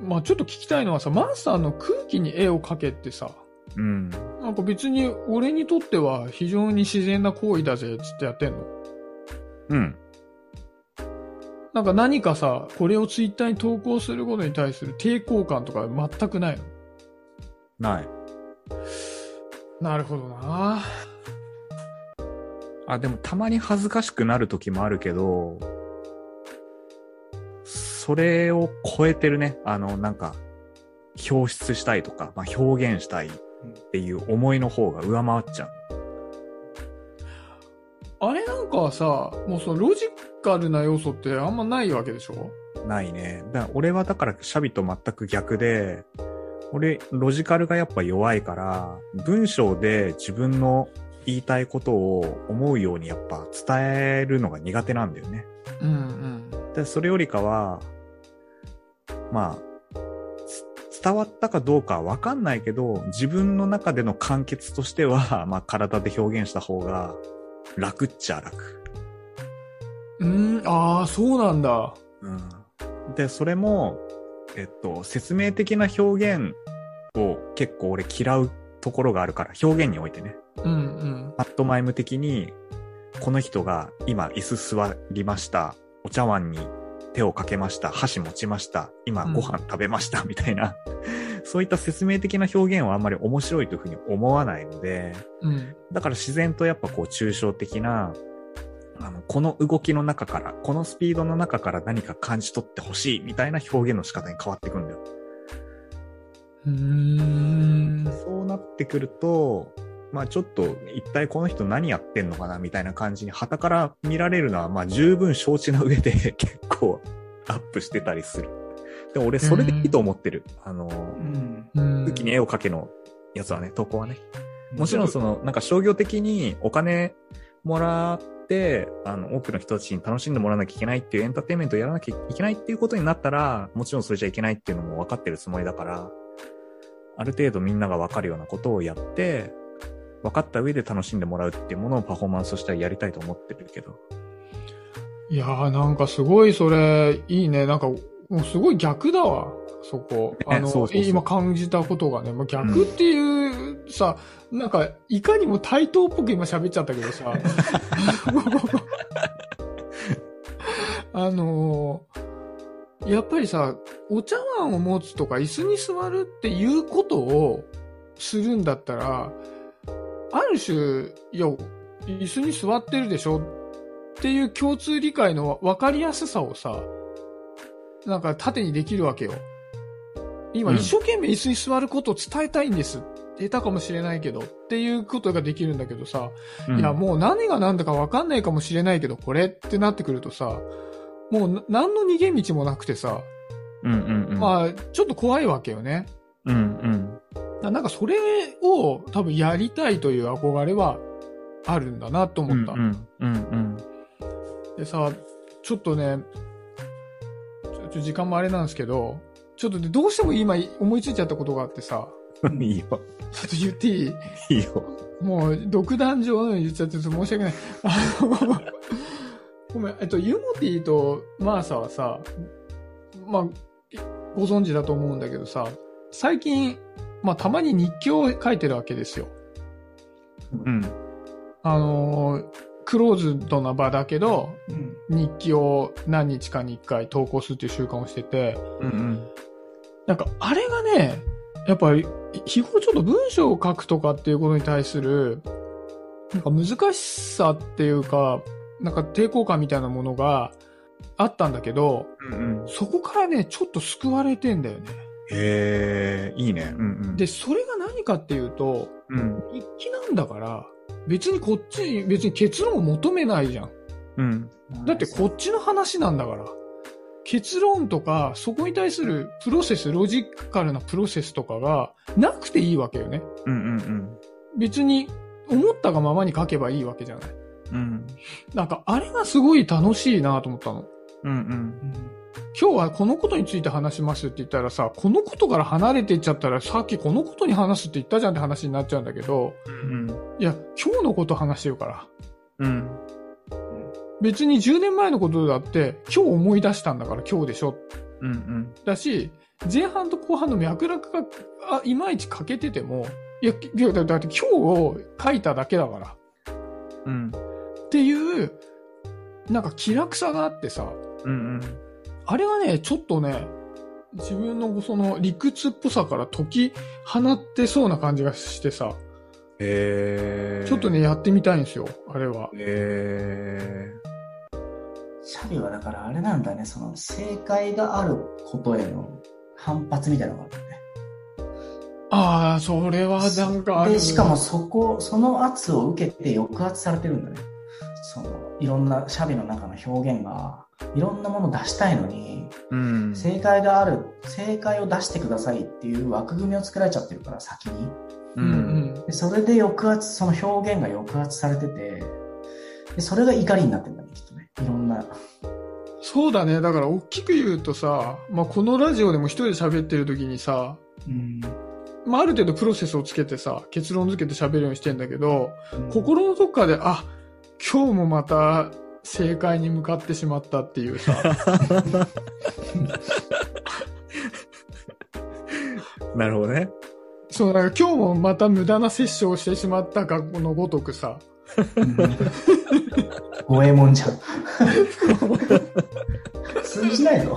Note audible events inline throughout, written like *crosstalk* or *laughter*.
まあちょっと聞きたいのはさ、マンスターの空気に絵を描けってさ、うん。なんか別に俺にとっては非常に自然な行為だぜ、つってやってんの。うん。なんか何かさ、これをツイッターに投稿することに対する抵抗感とか全くないの？ない。なるほどなあ、でもたまに恥ずかしくなる時もあるけど、それを超えてるね。あの、なんか、表出したいとか、まあ、表現したいっていう思いの方が上回っちゃう。あれなんかはさ、もうそのロジカルな要素ってあんまないわけでしょ？ないね。だから俺はだからシャビと全く逆で、俺、ロジカルがやっぱ弱いから、文章で自分の言いたいことを思うようにやっぱ伝えるのが苦手なんだよね。うんうん。でそれよりかは、まあ、つ伝わったかどうかはわかんないけど、自分の中での完結としては、*laughs* まあ体で表現した方が楽っちゃ楽。うん、ああ、そうなんだ。うん。で、それも、えっと、説明的な表現を結構俺嫌うところがあるから、表現においてね。うんうん。パントマイム的に、この人が今椅子座りました。お茶碗に手をかけました。箸持ちました。今うんご飯食べました。*laughs* みたいな。そういった説明的な表現はあんまり面白いというふうに思わないので、うん。だから自然とやっぱこう抽象的な、あの、この動きの中から、このスピードの中から何か感じ取ってほしいみたいな表現の仕方に変わってくんだよ。うーん。そうなってくると、まあちょっと一体この人何やってんのかなみたいな感じに旗から見られるのはまあ十分承知の上で *laughs* 結構アップしてたりする。でも俺それでいいと思ってる。あの、うん。うん。空気に絵を描けのやつはね、投稿はね。もちろんその、なんか商業的にお金もらって、あの、多くの人たちに楽しんでもらわなきゃいけないっていうエンターテインメントをやらなきゃいけないっていうことになったら、もちろんそれじゃいけないっていうのも分かってるつもりだから、ある程度みんなが分かるようなことをやって、分かった上で楽しんでもらうっていうものをパフォーマンスとしてはやりたいと思ってるけど。いやーなんかすごいそれ、いいね。なんか、もうすごい逆だわ。そこ。あの、そうそうそう今感じたことがね。まあ、逆っていう、さ、なんか、いかにも対等っぽく今喋っちゃったけどさ。*laughs* あのーやっぱりさ、お茶碗を持つとか椅子に座るっていうことをするんだったら、ある種、いや、椅子に座ってるでしょっていう共通理解の分かりやすさをさ、なんか縦にできるわけよ。今うん一生懸命椅子に座ることを伝えたいんです。下手かもしれないけどっていうことができるんだけどさ、いやもう何が何だか分かんないかもしれないけどこれってなってくるとさ、もうな何の逃げ道もなくてさ、うんうんうん。まあちょっと怖いわけよね。うんうん。ななんかそれを多分やりたいという憧れはあるんだなと思った。うんうんうんでさ、ちょっとね、ちょちょ時間もあれなんですけど、ちょっとね、どうしても今思いついちゃったことがあってさ、うん。いいよ。ちょっと言っていい？いいよ。もう、独壇場のように言っちゃって申し訳ない。あの、ごめん、えっと、ユモティとマーサはさ、まあ、ご存知だと思うんだけどさ、最近、まあ、たまに日記を書いてるわけですよ。うん。あのー、クローズドな場だけど、うん。日記を何日かに一回投稿するっていう習慣をしてて、うんうん。なんかあれがね、やっぱり日頃ちょっと文章を書くとかっていうことに対する、なんか難しさっていうか、なんか抵抗感みたいなものがあったんだけど、うんうん。そこからね、ちょっと救われてんだよね。へえ、いいね。うんうん。で、それが何かっていうと、うん。日記なんだから、別にこっちに、別に結論を求めないじゃん。うん。だってこっちの話なんだから。結論とか、そこに対するプロセス、ロジカルなプロセスとかがなくていいわけよね。うんうん別に思ったがままに書けばいいわけじゃない。うん。うん。なんかあれがすごい楽しいなと思ったの。うんうん。うん今日はこのことについて話しますって言ったらさ、このことから離れていっちゃったらさっきこのことに話すって言ったじゃんって話になっちゃうんだけど、うんいや、今日のこと話してるから。うん。別に10年前のことだって今日思い出したんだから今日でしょううんうん。だし、前半と後半の脈絡が、あ、いまいち欠けてても、いや、いやだだって今日を書いただけだから。うん。っていう、なんか気楽さがあってさ、うんうん。あれはね、ちょっとね、自分のその理屈っぽさから解き放ってそうな感じがしてさ、へえ。ちょっとね、。やってみたいんですよ、あれは。へえ。シャビはだからあれなんだね、その正解があることへの反発みたいなのがあるね。ああ、それはなんかあるで、しかもそこ、その圧を受けて抑圧されてるんだね。その、いろんなシャビの中の表現が、いろんなものを出したいのに、うん。正解がある、正解を出してくださいっていう枠組みを作られちゃってるから、先に。う。うんんでそれで抑圧、その表現が抑圧されてて、でそれが怒りになってるんだね、きっとね。いろんな。そうだね。だから大きく言うとさ、まあ、このラジオでも一人で喋ってる時にさ、うん。まあ、ある程度プロセスをつけてさ、結論付けて喋るようにしてんだけど、うん心のどっかで、あ、今日もまた正解に向かってしまったっていうさ、*laughs* なるほどね。そう、なんか今日もまた無駄な摂取をしてしまったかのごとくさ、うん五右衛門じゃん。通じないぞ。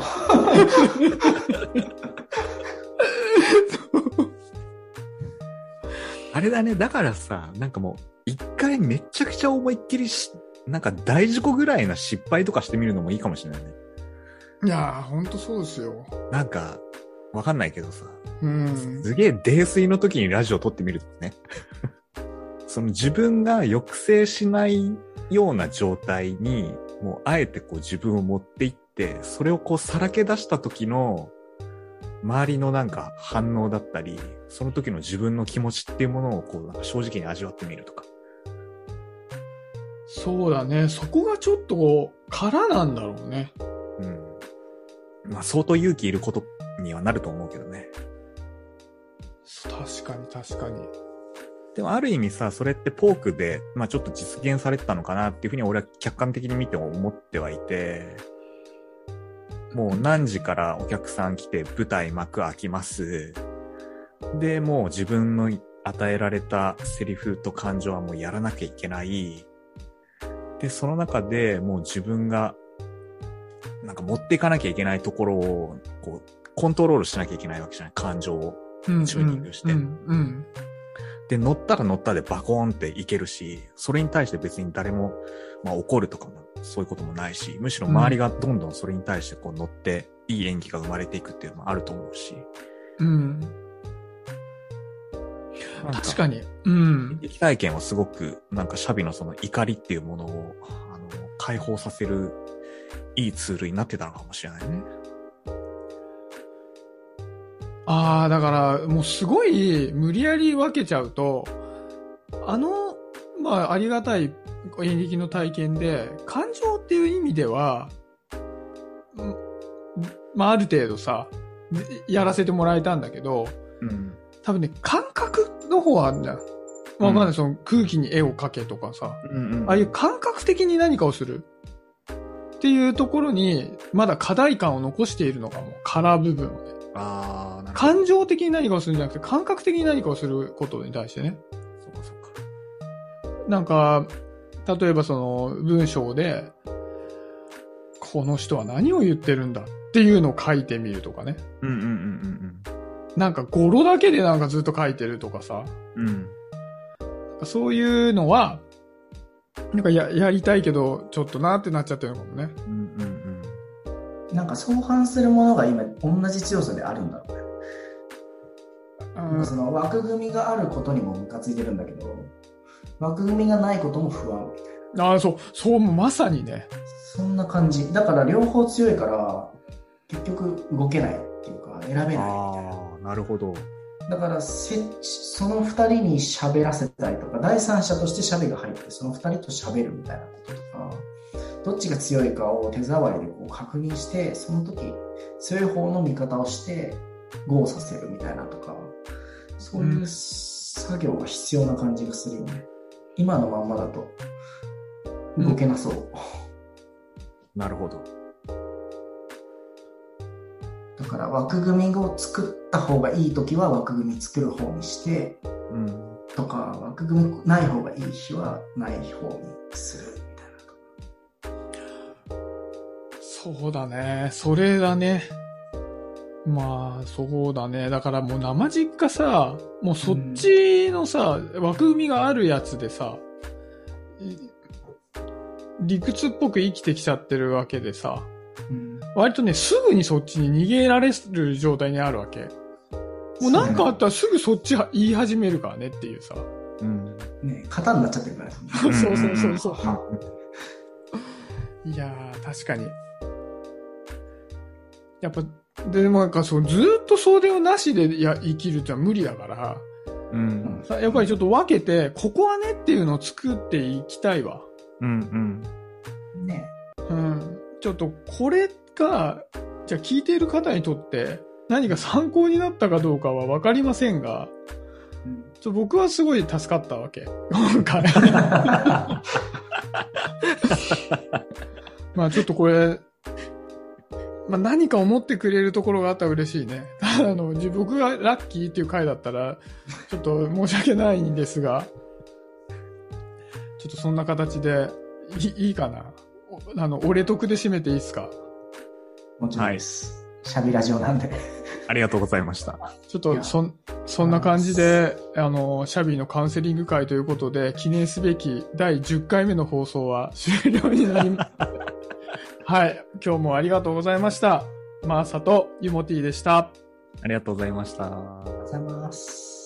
あれだね。だからさ、なんかもう、一回めちゃくちゃ思いっきりし、なんか大事故ぐらいな失敗とかしてみるのもいいかもしれないね。いやー、ほんとそうですよ。なんか、わかんないけどさ、うん。すげえ泥酔の時にラジオ撮ってみるとかね。*laughs* その自分が抑制しないような状態に、もうあえてこう自分を持っていって、それをこうさらけ出した時の、周りのなんか反応だったり、その時の自分の気持ちっていうものをこうなんか正直に味わってみるとか。そうだね。そこがちょっと空なんだろうね。うん。まあ相当勇気いることにはなると思うけどね。確かに確かに。でもある意味さ、それってポークで、まあちょっと実現されてたのかなっていうふうに俺は客観的に見ても思ってはいて、もう何時からお客さん来て舞台幕開きます。で、もう自分の与えられたセリフと感情はもうやらなきゃいけない。で、その中でもう自分が、なんか持っていかなきゃいけないところを、こう、コントロールしなきゃいけないわけじゃない感情を。うんチューニングしてうん。うん。で、乗ったら乗ったでバコーンっていけるし、それに対して別に誰も、まあ怒るとかも、そういうこともないし、むしろ周りがどんどんそれに対してこう乗って、いい演技が生まれていくっていうのもあると思うし。うん。確かに。うん。劇体験はすごく、なんかシャビのその怒りっていうものを、あの、解放させる、いいツールになってたのかもしれないね。ああ、だから、もうすごい無理やり分けちゃうと、あの、まあ、ありがたい演劇の体験で、感情っていう意味では、うんまあ、ある程度さ、でやらせてもらえたんだけど、うん。多分ね、感覚の方はあるんだよ。わかんない、うんその空気に絵を描けとかさ、うんうん。ああいう感覚的に何かをするっていうところに、まだ課題感を残しているのかも、カラー部分をね。あ。感情的に何かをするんじゃなくて、感覚的に何かをすることに対してね。そうかそうか。なんか、例えばその文章で、この人は何を言ってるんだっていうのを書いてみるとかね。うんうんうんなんか語呂だけでなんかずっと書いてるとかさ。うん。そういうのは、なんかや、やりたいけど、ちょっとなってなっちゃってるのかもね。うんうんうん。なんか相反するものが今同じ強さであるんだろうね。うんその枠組みがあることにもムカついてるんだけど、枠組みがないことも不安。ああ、そう、そうまさにね。そんな感じ。だから両方強いから、結局動けないっていうか、選べないみたいな。なるほど。だからせ、その二人に喋らせたりとか、第三者として喋が入って、その二人と喋るみたいなこととか、どっちが強いかを手触りでこう確認して、その時、強い方の味方をして、ゴーさせるみたいなとか、そういう作業が必要な感じがするよね。今のまんまだと、動けなそう。なるほど。だから枠組みを作った方がいい時は枠組み作る方にして、うん。とか、枠組みない方がいい日はない方にするみたいそうだね。それだね。まあ、そうだね。だからもう生実家さ、もうそっちのさ、枠組みがあるやつでさ、い理屈っぽく生きてきちゃってるわけでさ、な。うん。割とね、すぐにそっちに逃げられる状態にあるわけ。もうなんかあったらすぐそっちは言い始めるからねっていうさ。うん。ね、型になっちゃってるからね。*laughs* そうそうそうそう。は *laughs* いやー、確かに。やっぱ、でもなんかそう、ずーっとそれをなしでや生きるってのは無理だから、うん。さやっぱりちょっと分けて、ここはねっていうのを作っていきたいわ。うん。うん。ね。うん。ちょっとこれが、じゃあ聞いている方にとって何か参考になったかどうかは分かりませんが、うんちょ僕はすごい助かったわけ。今回。*laughs* まあちょっとこれ、まあ何か思ってくれるところがあったら嬉しいね。ただあの、自僕がラッキーっていう回だったら、ちょっと申し訳ないんですが、ちょっとそんな形で、いいいかなおあの、俺得で締めていいですか？もちろんです。しゃべラジオなんで。ありがとうございました。ちょっと、そん、そんな感じで、あの、シャビーのカウンセリング会ということで、記念すべき第10回目の放送は終了になります。*laughs* はい。今日もありがとうございました。マーサとユモティでした。ありがとうございました。ありがとうございます。